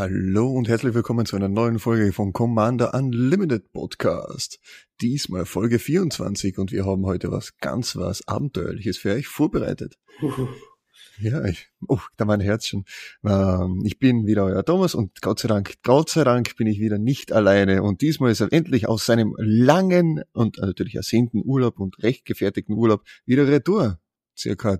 Hallo und herzlich willkommen zu einer neuen Folge vom Commander Unlimited Podcast. Diesmal Folge 24 und wir haben heute was ganz was Abenteuerliches für euch vorbereitet. Ja, ich, oh, da mein Herz schon. Ähm, ich bin wieder euer Thomas und Gott sei Dank, Gott sei Dank bin ich wieder nicht alleine und diesmal ist er endlich aus seinem langen und natürlich ersehnten Urlaub und recht gefertigten Urlaub wieder retour. Circa,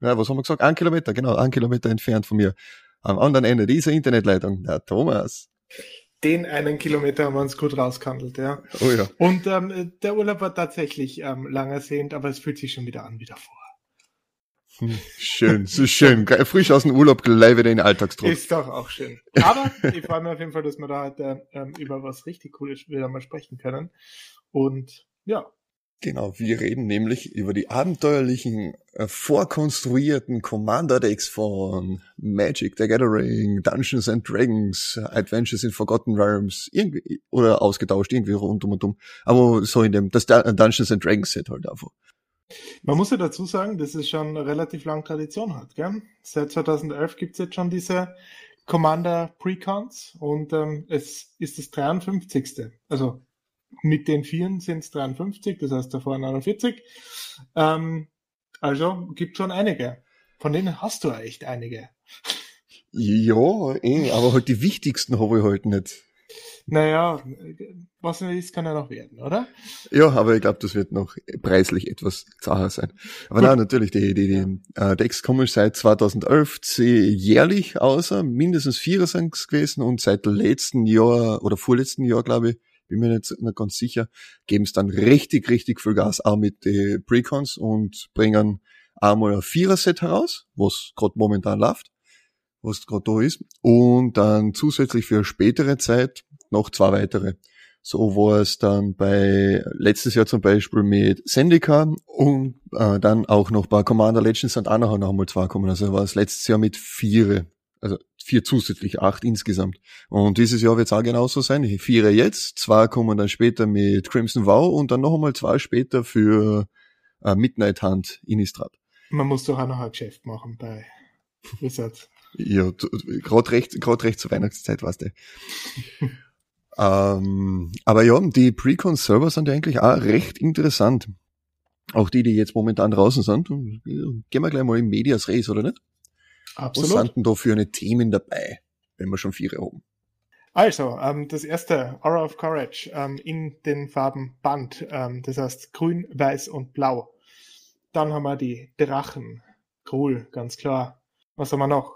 ja, was haben wir gesagt? Ein Kilometer, genau, ein Kilometer entfernt von mir am anderen Ende dieser Internetleitung, der Thomas. Den einen Kilometer haben wir uns gut rausgehandelt, ja. Oh ja. Und ähm, der Urlaub war tatsächlich ähm, lang ersehnt, aber es fühlt sich schon wieder an wie davor. Schön, so schön. Frisch aus dem Urlaub gleich wieder in den Alltagsdruck. Ist doch auch schön. Aber ich freue mich auf jeden Fall, dass wir da heute ähm, über was richtig Cooles wieder mal sprechen können. Und ja, Genau, wir reden nämlich über die abenteuerlichen, äh, vorkonstruierten Commander-Decks von Magic the Gathering, Dungeons and Dragons, Adventures in Forgotten Realms, irgendwie, oder ausgetauscht, irgendwie rundum und um. Aber so in dem, das Dungeons and Dragons Set halt einfach. Man muss ja dazu sagen, dass es schon relativ lange Tradition hat, gell? Seit 2011 gibt's jetzt schon diese Commander Precons und ähm, es ist das 53. Also mit den Vieren sind es 53, das heißt davor 49. Ähm, also gibt schon einige. Von denen hast du echt einige. Ja, eh, aber halt die wichtigsten habe ich halt nicht. Naja, was nicht ist, kann ja noch werden, oder? Ja, aber ich glaube, das wird noch preislich etwas zacher sein. Aber nein, natürlich, die, die, die äh, Decks kommen seit 2011 jährlich außer, mindestens vierer sind es gewesen und seit letzten Jahr oder vorletzten Jahr, glaube ich, bin mir nicht, nicht ganz sicher, geben es dann richtig, richtig viel Gas auch mit den Precons und bringen einmal ein Vierer-Set heraus, was gerade momentan läuft, was gerade da ist, und dann zusätzlich für spätere Zeit noch zwei weitere. So war es dann bei letztes Jahr zum Beispiel mit Sendika und äh, dann auch noch bei Commander Legends sind auch noch einmal zwei kommen. Also war es letztes Jahr mit vier also vier zusätzlich, acht insgesamt. Und dieses Jahr wird es auch genauso sein. Vier jetzt, zwei kommen dann später mit Crimson Vow und dann noch einmal zwei später für äh, Midnight Hunt Innistrad. Man muss doch auch noch ein Geschäft machen bei Wizards. ja, gerade recht, gerade recht zur Weihnachtszeit, weißt du. ähm, aber ja, die Precon-Server sind ja eigentlich auch recht interessant. Auch die, die jetzt momentan draußen sind. Gehen wir gleich mal in Medias Res, oder nicht? Absolut. Was sind denn da für eine Themen dabei, wenn wir schon vier haben? Also, ähm, das erste, Aura of Courage, ähm, in den Farben Band, ähm, das heißt grün, weiß und blau. Dann haben wir die Drachen, cool, ganz klar. Was haben wir noch?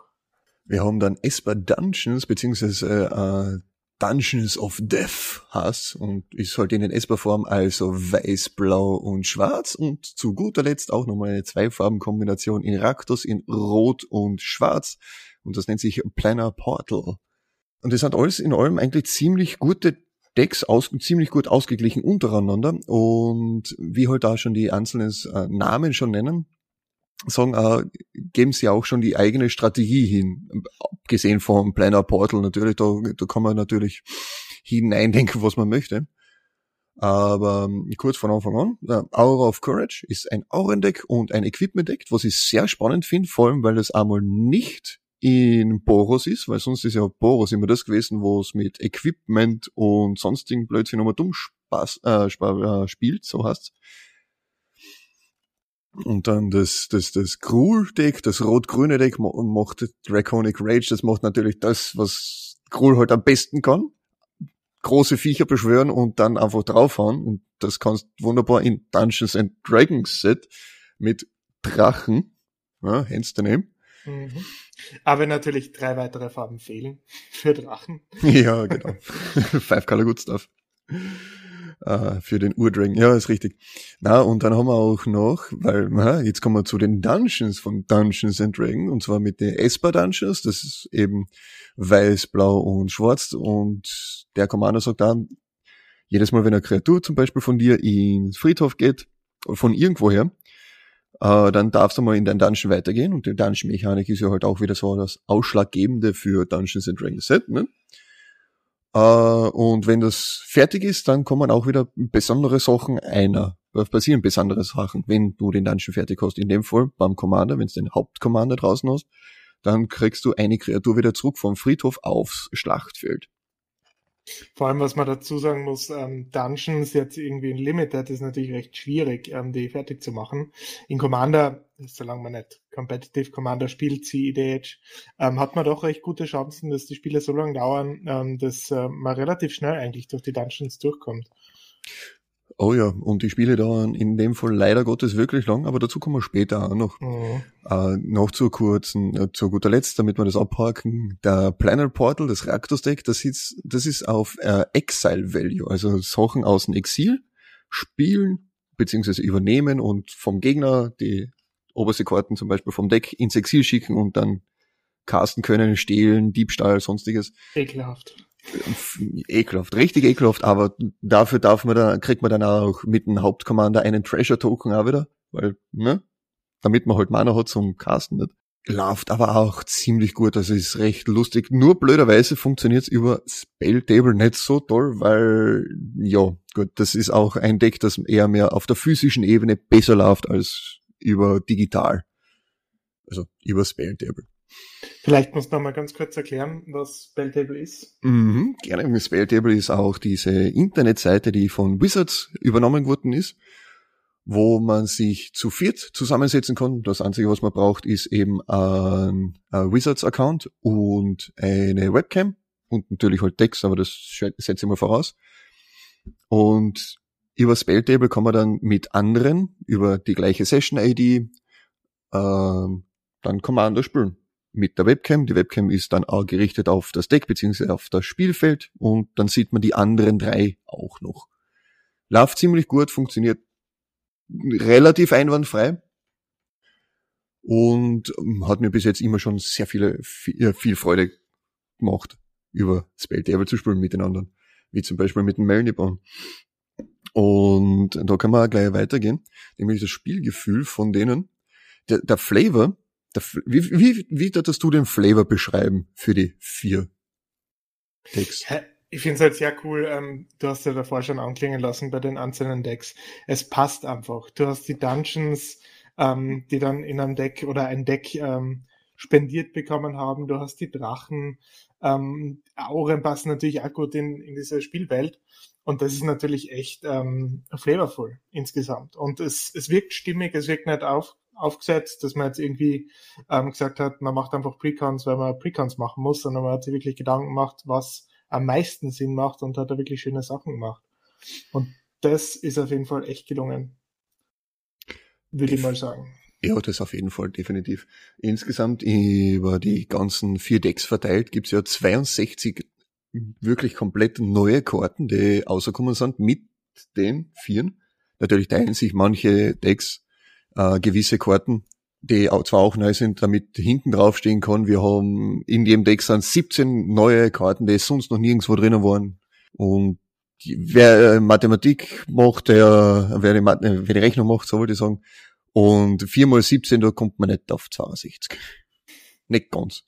Wir haben dann Esper Dungeons, beziehungsweise äh, Dungeons of Death hast und ist halt in den Esper-Form, also weiß, blau und schwarz und zu guter Letzt auch nochmal eine Zweifarbenkombination in Raktos in rot und schwarz und das nennt sich Planner Portal. Und das hat alles in allem eigentlich ziemlich gute Decks aus, ziemlich gut ausgeglichen untereinander und wie halt da schon die einzelnen äh, Namen schon nennen, sagen, äh, geben sie auch schon die eigene Strategie hin. Abgesehen vom Planner Portal natürlich, da, da kann man natürlich hineindenken, was man möchte. Aber ähm, kurz von Anfang an, äh, Aura of Courage ist ein Aurendeck und ein Equipment-Deck, was ich sehr spannend finde, vor allem weil das einmal nicht in Boros ist, weil sonst ist ja Boros immer das gewesen, wo es mit Equipment und sonstigen Blödsinn nochmal dumm Spaß, äh, äh, spielt, so heißt's. Und dann das, das, das Gruul-Deck, das rot-grüne Deck macht Draconic Rage, das macht natürlich das, was Gruul halt am besten kann. Große Viecher beschwören und dann einfach draufhauen. Und das kannst wunderbar in Dungeons and Dragons Set mit Drachen, ja, hands daneben. Mhm. Aber natürlich drei weitere Farben fehlen für Drachen. Ja, genau. Five Color Good Stuff äh, für den Urdragon. Ja, ist richtig. Na, und dann haben wir auch noch, weil, na, jetzt kommen wir zu den Dungeons von Dungeons and Dragons, und zwar mit den Esper Dungeons, das ist eben weiß, blau und schwarz, und der Commander sagt dann, jedes Mal, wenn eine Kreatur zum Beispiel von dir ins Friedhof geht, von irgendwoher, äh, dann darfst du mal in dein Dungeon weitergehen, und die Dungeon-Mechanik ist ja halt auch wieder so das Ausschlaggebende für Dungeons and Dragons Set, ne? Äh, und wenn das fertig ist, dann kommen auch wieder besondere Sachen einer. Da passieren besondere Sachen, wenn du den Dungeon fertig hast. In dem Fall beim Commander, wenn du den Hauptcommander draußen hast, dann kriegst du eine Kreatur wieder zurück vom Friedhof aufs Schlachtfeld. Vor allem, was man dazu sagen muss, ähm, Dungeons jetzt irgendwie in Limited ist natürlich recht schwierig, ähm, die fertig zu machen. In Commander, solange man nicht Competitive Commander spielt, CEDH, ähm, hat man doch recht gute Chancen, dass die Spiele so lange dauern, ähm, dass äh, man relativ schnell eigentlich durch die Dungeons durchkommt. Oh ja, und die Spiele dauern in dem Fall leider Gottes wirklich lang, aber dazu kommen wir später auch noch. Mhm. Äh, noch zu kurzen, äh, zu guter Letzt, damit wir das abhaken, der Planner Portal, das Reactors Deck, das ist, das ist auf äh, Exile Value, also Sachen aus dem Exil spielen, beziehungsweise übernehmen und vom Gegner die oberste Karten zum Beispiel vom Deck ins Exil schicken und dann casten können, stehlen, Diebstahl, sonstiges. Ekelhaft ekelhaft, richtig ekelhaft, aber dafür darf man dann, kriegt man dann auch mit dem Hauptcommander einen Treasure Token auch wieder, weil, ne, damit man halt Mana hat zum Casten nicht. Läuft aber auch ziemlich gut, also ist recht lustig. Nur blöderweise funktioniert's über Spelltable nicht so toll, weil, ja, gut, das ist auch ein Deck, das eher mehr auf der physischen Ebene besser läuft als über digital. Also über Spelltable. Vielleicht musst du noch mal ganz kurz erklären, was Spelltable ist. Mhm, gerne. Spelltable ist auch diese Internetseite, die von Wizards übernommen worden ist, wo man sich zu viert zusammensetzen kann. Das Einzige, was man braucht, ist eben ein, ein Wizards-Account und eine Webcam und natürlich halt Text, aber das setze ich mal voraus. Und über Spelltable kann man dann mit anderen über die gleiche Session-ID äh, dann Commander spielen mit der Webcam. Die Webcam ist dann auch gerichtet auf das Deck beziehungsweise auf das Spielfeld und dann sieht man die anderen drei auch noch. Läuft ziemlich gut, funktioniert relativ einwandfrei und ähm, hat mir bis jetzt immer schon sehr viele, viel, viel Freude gemacht, über Spell zu spielen miteinander. Wie zum Beispiel mit dem Melniborn. Und da kann man gleich weitergehen, nämlich das Spielgefühl von denen. Der, der Flavor wie, wie, wie würdest du den Flavor beschreiben für die vier Decks? Ich finde es halt sehr cool, ähm, du hast ja davor schon anklingen lassen bei den einzelnen Decks. Es passt einfach. Du hast die Dungeons, ähm, die dann in einem Deck oder ein Deck ähm, spendiert bekommen haben. Du hast die Drachen. Ähm, Auren passen natürlich auch gut in, in diese Spielwelt. Und das ist natürlich echt ähm, flavorful insgesamt. Und es, es wirkt stimmig, es wirkt nicht auf, aufgesetzt, dass man jetzt irgendwie ähm, gesagt hat, man macht einfach Precons, weil man Precons machen muss, sondern man hat sich wirklich Gedanken gemacht, was am meisten Sinn macht und hat da wirklich schöne Sachen gemacht. Und das ist auf jeden Fall echt gelungen. Würde ich mal sagen. Ja, das auf jeden Fall, definitiv. Insgesamt über die ganzen vier Decks verteilt gibt's ja 62 wirklich komplett neue Karten, die außerkommen sind mit den Vieren. Natürlich teilen sich manche Decks äh, gewisse Karten, die auch, zwar auch neu sind, damit hinten draufstehen kann. Wir haben in jedem Deck sind 17 neue Karten, die sonst noch nirgendwo drinnen waren. Und wer äh, Mathematik macht, der, wer die, wer die Rechnung macht, so wollte ich sagen. Und 4 mal 17, da kommt man nicht auf 62. nicht ganz.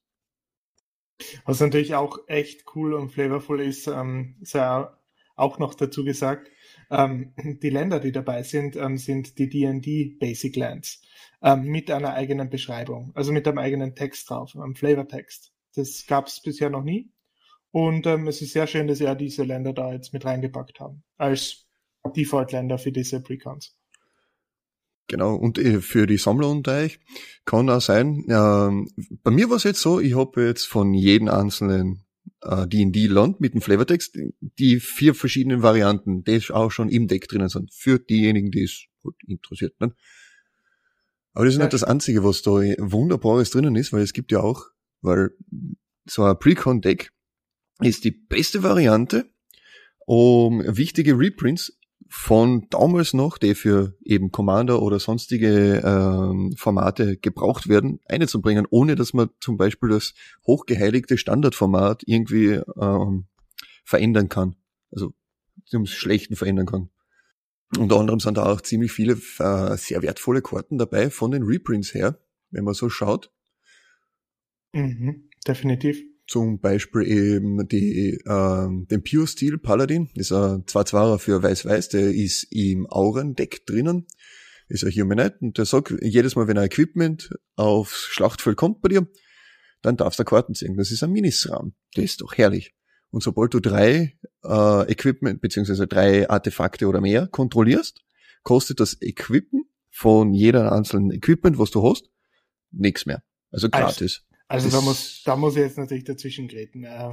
Was natürlich auch echt cool und flavorful ist, ähm, sei auch noch dazu gesagt, ähm, die Länder, die dabei sind, ähm, sind die D&D Basic Lands ähm, mit einer eigenen Beschreibung, also mit einem eigenen Text drauf, einem Flavortext. Das gab es bisher noch nie. Und ähm, es ist sehr schön, dass ja diese Länder da jetzt mit reingepackt haben, als Default-Länder für diese Precons. Genau, und äh, für die Sammler unter euch kann auch sein, ähm, bei mir war es jetzt so, ich habe jetzt von jedem einzelnen äh, D&D-Land mit dem Flavortext, die vier verschiedenen Varianten, die auch schon im Deck drinnen sind, für diejenigen, die es interessiert. Ne? Aber das ist ja. nicht das Einzige, was da Wunderbares drinnen ist, weil es gibt ja auch, weil so ein Precon-Deck ist die beste Variante, um wichtige Reprints von damals noch, die für eben Commander oder sonstige ähm, Formate gebraucht werden, einzubringen, ohne dass man zum Beispiel das hochgeheiligte Standardformat irgendwie ähm, verändern kann. Also zum Schlechten verändern kann. Unter anderem sind da auch ziemlich viele äh, sehr wertvolle Karten dabei von den Reprints her, wenn man so schaut. Mhm, definitiv. Zum Beispiel eben die, äh, den Pure Steel Paladin, das ist ein 2-2er für Weiß-Weiß, der ist im Aurendeck drinnen, ist ein Humanite und der sagt, jedes Mal, wenn ein Equipment aufs Schlachtfeld kommt bei dir, dann darfst du Karten ziehen. Das ist ein Minisram. Das ist doch herrlich. Und sobald du drei äh, Equipment beziehungsweise drei Artefakte oder mehr kontrollierst, kostet das Equippen von jeder einzelnen Equipment, was du hast, nichts mehr. Also gratis. Also, da muss, da muss ich jetzt natürlich dazwischen treten. Äh,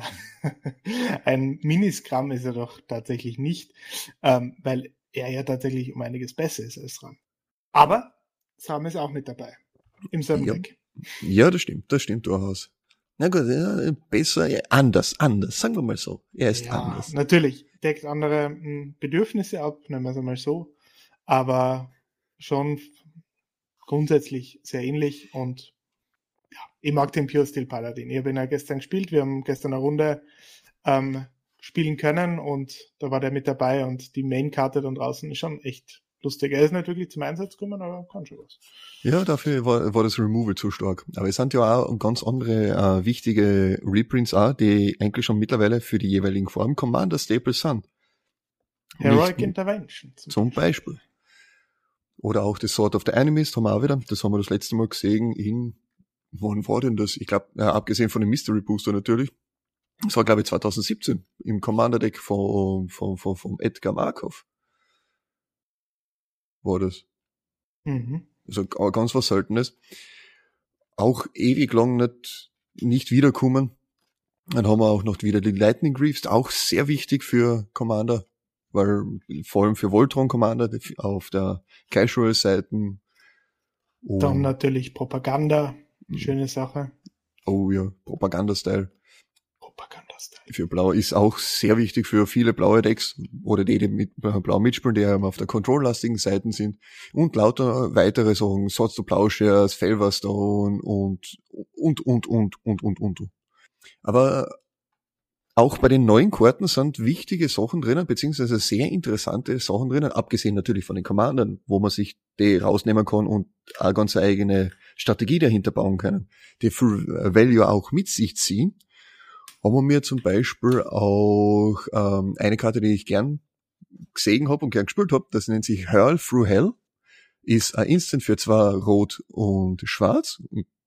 ein Miniscrum ist er doch tatsächlich nicht, ähm, weil er ja tatsächlich um einiges besser ist als RAM. Aber Sam ist auch mit dabei. Im selben ja. Deck. Ja, das stimmt, das stimmt durchaus. Na gut, ja, besser, ja, anders, anders, sagen wir mal so. Er ist ja, anders. Natürlich, deckt andere hm, Bedürfnisse ab, nennen wir es einmal so, aber schon grundsätzlich sehr ähnlich und ich mag den Pure Steel Paladin. Ich habe ihn ja gestern gespielt, wir haben gestern eine Runde ähm, spielen können und da war der mit dabei und die Main-Karte dann draußen ist schon echt lustig. Er ist nicht wirklich zum Einsatz gekommen, aber kann schon was. Ja, dafür war, war das Removal zu stark. Aber es sind ja auch ganz andere äh, wichtige Reprints auch, die eigentlich schon mittlerweile für die jeweiligen Formen Commander Staples sind. Heroic Nicht, Intervention. Zum, zum Beispiel. Beispiel. Oder auch das Sword of the Enemies haben wir auch wieder. Das haben wir das letzte Mal gesehen in, wann war denn das? Ich glaube, äh, abgesehen von dem Mystery Booster natürlich. Das war, glaube ich, 2017 im Commander Deck von, von, von, von Edgar Markov war das. Mhm. Also ganz was Seltenes. Auch ewig lang nicht, nicht wiederkommen. Dann haben wir auch noch wieder die Lightning Greaves, auch sehr wichtig für Commander, weil vor allem für Voltron Commander auf der Casual-Seiten. Dann natürlich Propaganda. Schöne Sache. Oh ja, Propaganda-Style. Für Blau ist auch sehr wichtig für viele blaue Decks oder die, die mit Blau mitspielen, die auf der Control-lastigen Seiten sind. Und lauter weitere Sachen, Swords to Plowshares, Felverstone und, und, und, und, und, und, und. Aber auch bei den neuen Karten sind wichtige Sachen drinnen, beziehungsweise sehr interessante Sachen drinnen, abgesehen natürlich von den Commandern, wo man sich die rausnehmen kann und eine ganz eigene Strategie dahinter bauen kann, die Full Value auch mit sich ziehen haben wir mir zum Beispiel auch ähm, eine Karte, die ich gern gesehen habe und gern gespielt habe, das nennt sich Hurl Through Hell, ist ein Instant für zwar Rot und Schwarz,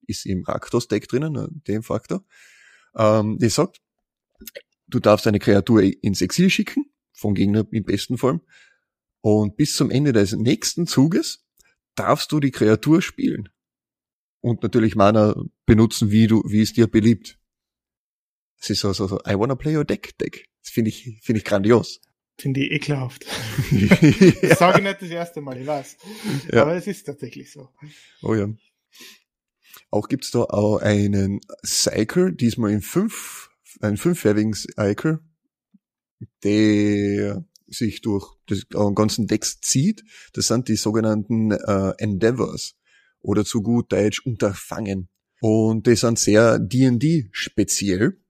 ist im Raktos-Deck drinnen, äh, dem Faktor. Ähm, die sagt, du darfst eine Kreatur ins Exil schicken, vom Gegner im besten Fall, und bis zum Ende des nächsten Zuges darfst du die Kreatur spielen. Und natürlich Mana benutzen, wie du, wie es dir beliebt. Es ist so, so, so, I wanna play your deck, Deck. Das finde ich, finde ich grandios. Finde ich ekelhaft. ja. Sage ich nicht das erste Mal, ich weiß. Ja. Aber es ist tatsächlich so. Oh ja. Auch gibt's da auch einen Cycle, diesmal in fünf, einen fünfjährigen Cycle, der sich durch das ganzen Decks zieht. Das sind die sogenannten äh, Endeavors oder zu gut Deutsch Unterfangen. Und die sind sehr D&D speziell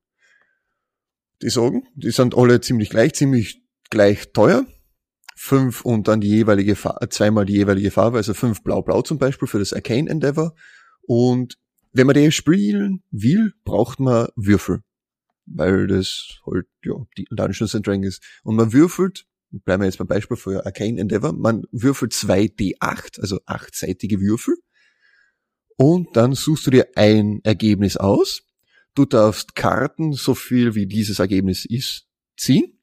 die sagen, die sind alle ziemlich gleich, ziemlich gleich teuer. Fünf und dann die jeweilige Farbe, zweimal die jeweilige Farbe, also fünf blau-blau zum Beispiel für das Arcane Endeavor. Und wenn man den spielen will, braucht man Würfel. Weil das halt, ja, die Dungeons and Dragons. Und man würfelt, bleiben wir jetzt beim Beispiel für Arcane Endeavor, man würfelt zwei D8, also achtseitige Würfel. Und dann suchst du dir ein Ergebnis aus Du darfst Karten, so viel wie dieses Ergebnis ist, ziehen.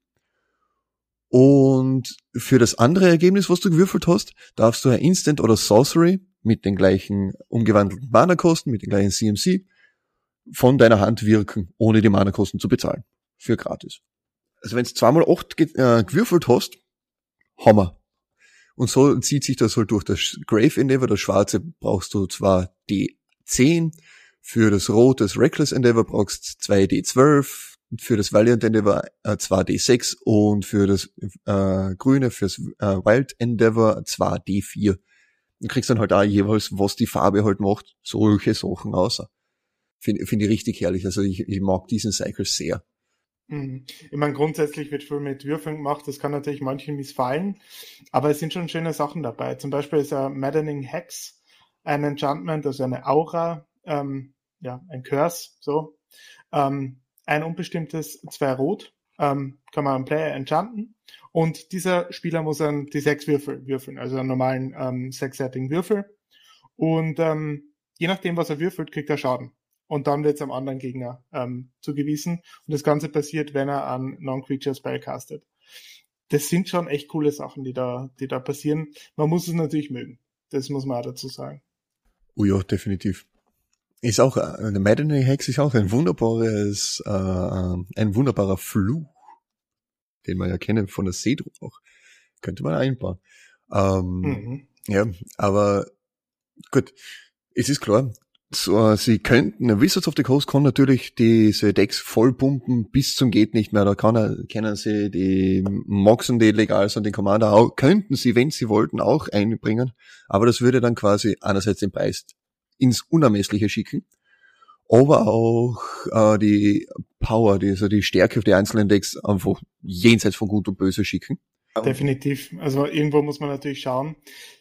Und für das andere Ergebnis, was du gewürfelt hast, darfst du ein Instant oder Sorcery mit den gleichen umgewandelten Mana-Kosten, mit den gleichen CMC, von deiner Hand wirken, ohne die Mana-Kosten zu bezahlen. Für gratis. Also wenn du zweimal acht äh, gewürfelt hast, Hammer. Und so zieht sich das halt durch das Grave Endeavor. Das Schwarze brauchst du zwar D10, für das Rot, das Reckless Endeavor brauchst 2D12, für das Valiant Endeavor äh, 2D6 und für das äh, Grüne, fürs äh, Wild Endeavor 2D4. Du kriegst dann halt auch jeweils, was die Farbe halt macht, solche Sachen außer. Finde find ich richtig herrlich. Also ich, ich mag diesen Cycle sehr. Mhm. Ich meine, grundsätzlich wird viel mit Würfeln gemacht, das kann natürlich manchen missfallen, aber es sind schon schöne Sachen dabei. Zum Beispiel ist ein Maddening Hex ein Enchantment, also eine Aura, ähm, ja, ein Curse, so, ähm, ein unbestimmtes, zwei rot, ähm, kann man einen Player enchanten und dieser Spieler muss dann die sechs Würfel würfeln, also einen normalen ähm, sechsseitigen Würfel und ähm, je nachdem, was er würfelt, kriegt er Schaden und dann wird es am anderen Gegner ähm, zugewiesen und das Ganze passiert, wenn er an Non-Creature Spell castet. Das sind schon echt coole Sachen, die da, die da passieren. Man muss es natürlich mögen. Das muss man auch dazu sagen. Oh ja, definitiv. Ist auch, äh, der Maddening Hex ist auch ein wunderbares, äh, ein wunderbarer Fluch, den man ja kennen von der Seedruck auch. Könnte man einbauen. Ähm, mhm. Ja, aber gut. Es ist klar, so, sie könnten, Wizards of the Coast kann natürlich diese Decks vollpumpen bis zum geht nicht mehr. Da kann er, kennen sie die Moxen, die legal sind, den Commander auch, könnten sie, wenn sie wollten, auch einbringen. Aber das würde dann quasi einerseits den Preis ins Unermessliche schicken, aber auch äh, die Power, die, also die Stärke auf die einzelnen Decks einfach jenseits von Gut und Böse schicken. Definitiv. Also irgendwo muss man natürlich schauen.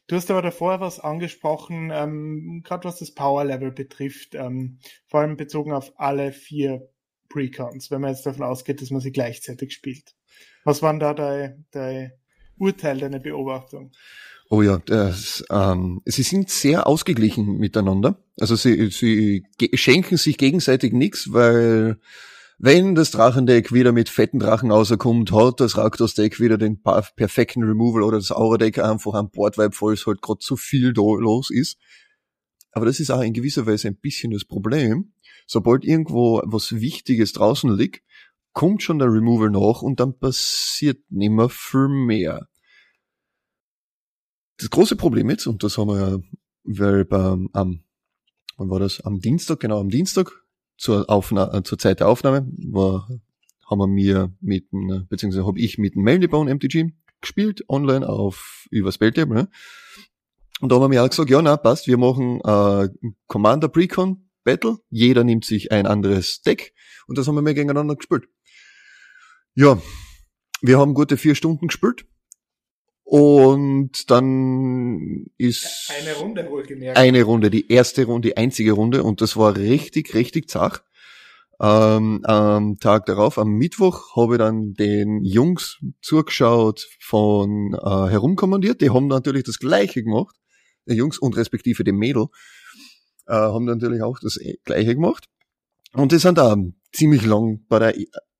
Du hast aber davor was angesprochen, ähm, gerade was das Power Level betrifft, ähm, vor allem bezogen auf alle vier Precons, wenn man jetzt davon ausgeht, dass man sie gleichzeitig spielt. Was waren da dein, dein Urteil, deine Beobachtung? Oh ja, das, ähm, sie sind sehr ausgeglichen miteinander. Also sie, sie schenken sich gegenseitig nichts, weil wenn das Drachendeck wieder mit fetten Drachen rauskommt, hat das Raktos-Deck wieder den perfekten Removal oder das Aura-Deck einfach am Bordvibe, weil es halt gerade zu viel da los ist. Aber das ist auch in gewisser Weise ein bisschen das Problem. Sobald irgendwo was Wichtiges draußen liegt, kommt schon der Removal nach und dann passiert nimmer viel mehr. Das große Problem jetzt, und das haben wir ja, weil beim, am, wann war das? Am Dienstag, genau, am Dienstag zur, Aufna äh, zur Zeit der Aufnahme war, haben wir mir mit, beziehungsweise habe ich mit dem Melnibone MTG gespielt, online auf über Spelltable. Ne? Und da haben wir mir auch gesagt, ja, na, passt, wir machen äh, Commander Precon Battle, jeder nimmt sich ein anderes Deck und das haben wir mir gegeneinander gespielt. Ja, wir haben gute vier Stunden gespielt und dann ist eine Runde wohlgemerkt. Eine Runde, die erste Runde, die einzige Runde und das war richtig, richtig zach. Ähm, am Tag darauf, am Mittwoch, habe ich dann den Jungs zugeschaut von äh, herumkommandiert. Die haben natürlich das Gleiche gemacht. Die Jungs und respektive dem Mädel äh, haben natürlich auch das Gleiche gemacht. Und die sind da ziemlich lang bei der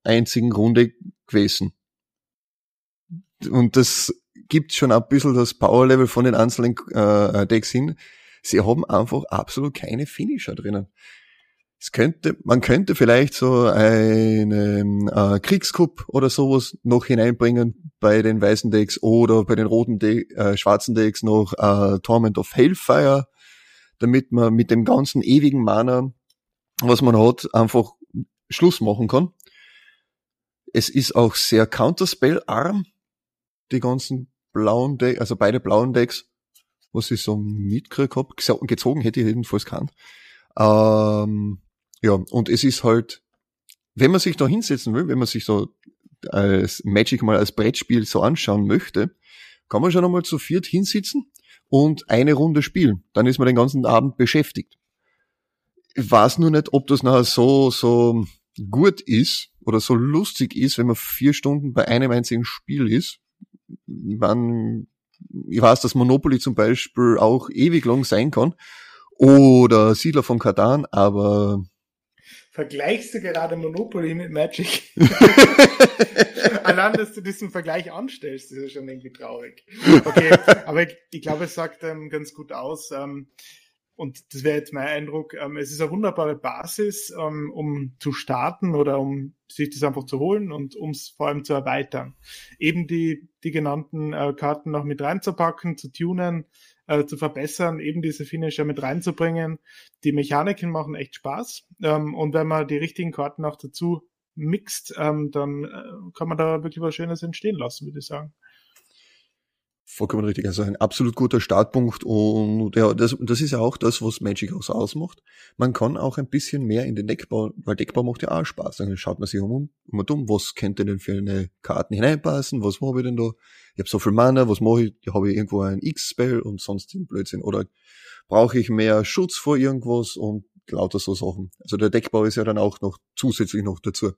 einzigen Runde gewesen. Und das gibt schon ein bisschen das Power-Level von den einzelnen äh, Decks hin. Sie haben einfach absolut keine Finisher drinnen. Es könnte, man könnte vielleicht so einen äh, Kriegscup oder sowas noch hineinbringen bei den weißen Decks oder bei den roten De äh, schwarzen Decks noch äh, Torment of Hellfire, damit man mit dem ganzen ewigen Mana, was man hat, einfach Schluss machen kann. Es ist auch sehr Counterspell-arm, die ganzen blauen Decks, also beide blauen Decks, was ich so mitgekriegt hab, gezogen hätte ich jedenfalls keinen. Ähm, ja, und es ist halt, wenn man sich da hinsetzen will, wenn man sich so als Magic mal als Brettspiel so anschauen möchte, kann man schon einmal zu viert hinsitzen und eine Runde spielen. Dann ist man den ganzen Abend beschäftigt. Ich weiß nur nicht, ob das nachher so, so gut ist oder so lustig ist, wenn man vier Stunden bei einem einzigen Spiel ist man, ich weiß, dass Monopoly zum Beispiel auch ewig lang sein kann. Oder Siedler von Katan, aber Vergleichst du gerade Monopoly mit Magic? Allein, dass du diesen Vergleich anstellst, ist ja schon irgendwie traurig. Okay, aber ich, ich glaube, es sagt ähm, ganz gut aus. Ähm, und das wäre jetzt mein Eindruck, ähm, es ist eine wunderbare Basis, ähm, um zu starten oder um sich das einfach zu holen und um es vor allem zu erweitern. Eben die, die genannten äh, Karten noch mit reinzupacken, zu tunen, äh, zu verbessern, eben diese Finisher mit reinzubringen. Die Mechaniken machen echt Spaß. Ähm, und wenn man die richtigen Karten auch dazu mixt, dann äh, kann man da wirklich was Schönes entstehen lassen, würde ich sagen. Vollkommen richtig. Also ein absolut guter Startpunkt und ja, das, das ist ja auch das, was Magic House ausmacht. Man kann auch ein bisschen mehr in den Deckbau, weil Deckbau macht ja auch Spaß. Dann schaut man sich um, um und um, was könnte denn für eine Karten hineinpassen, was habe ich denn da? Ich habe so viel Mana, was mache ich? Ja, habe ich irgendwo ein X-Spell und sonst den Blödsinn. Oder brauche ich mehr Schutz vor irgendwas und lauter so Sachen. Also der Deckbau ist ja dann auch noch zusätzlich noch dazu.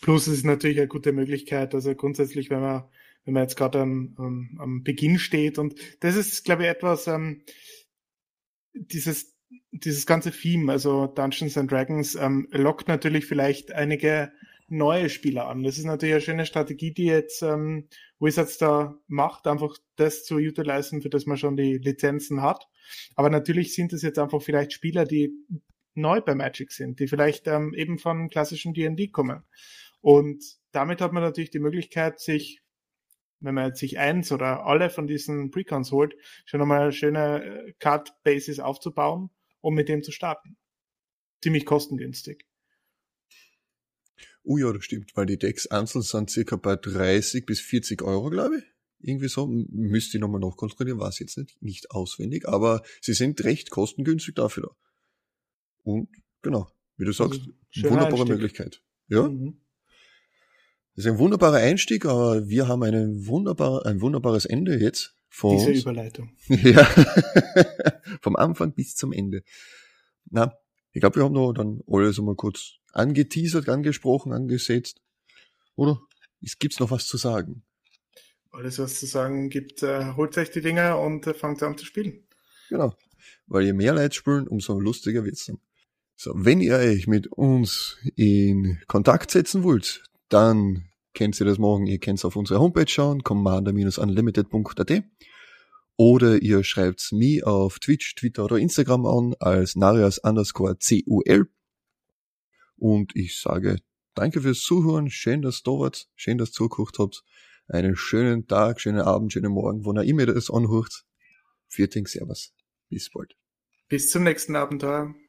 Plus es ist natürlich eine gute Möglichkeit, also grundsätzlich, wenn man, wenn man jetzt gerade am, am, am Beginn steht und das ist, glaube ich, etwas, ähm, dieses, dieses ganze Theme, also Dungeons and Dragons, ähm, lockt natürlich vielleicht einige neue Spieler an. Das ist natürlich eine schöne Strategie, die jetzt ähm, Wizards da macht, einfach das zu utilisieren, für das man schon die Lizenzen hat. Aber natürlich sind es jetzt einfach vielleicht Spieler, die neu bei Magic sind, die vielleicht ähm, eben von klassischen D&D kommen. Und damit hat man natürlich die Möglichkeit, sich, wenn man jetzt sich eins oder alle von diesen Precons holt, schon einmal eine schöne äh, Card-Basis aufzubauen, um mit dem zu starten. Ziemlich kostengünstig. Oh ja, das stimmt, weil die Decks einzeln sind circa bei 30 bis 40 Euro, glaube ich. Irgendwie so. Müsste ich nochmal nachkontrollieren, weiß jetzt nicht, nicht auswendig, aber sie sind recht kostengünstig dafür da. Und genau, wie du sagst, also, wunderbare Einstieg. Möglichkeit. Ja. Mhm. Das ist ein wunderbarer Einstieg, aber wir haben einen wunderbar, ein wunderbares Ende jetzt. Von Diese uns. Überleitung. Ja. Vom Anfang bis zum Ende. Na, ich glaube, wir haben noch dann alles einmal kurz angeteasert, angesprochen, angesetzt. Oder? Es gibt's noch was zu sagen? Alles, was zu sagen gibt, äh, holt euch die Dinger und äh, fangt an zu spielen. Genau. Weil je mehr Leute spielen, umso lustiger wird's dann. So, wenn ihr euch mit uns in Kontakt setzen wollt, dann könnt ihr das morgen, ihr könnt auf unsere Homepage schauen, commander-unlimited.at oder ihr schreibt's mir auf Twitch, Twitter oder Instagram an als narias underscore CUL und ich sage danke fürs Zuhören. Schön, dass ihr da wart. Schön, dass ihr zugeguckt habt. Einen schönen Tag, schönen Abend, schönen Morgen, wo ihr immer das anhört. Vierting Servus. Bis bald. Bis zum nächsten Abenteuer.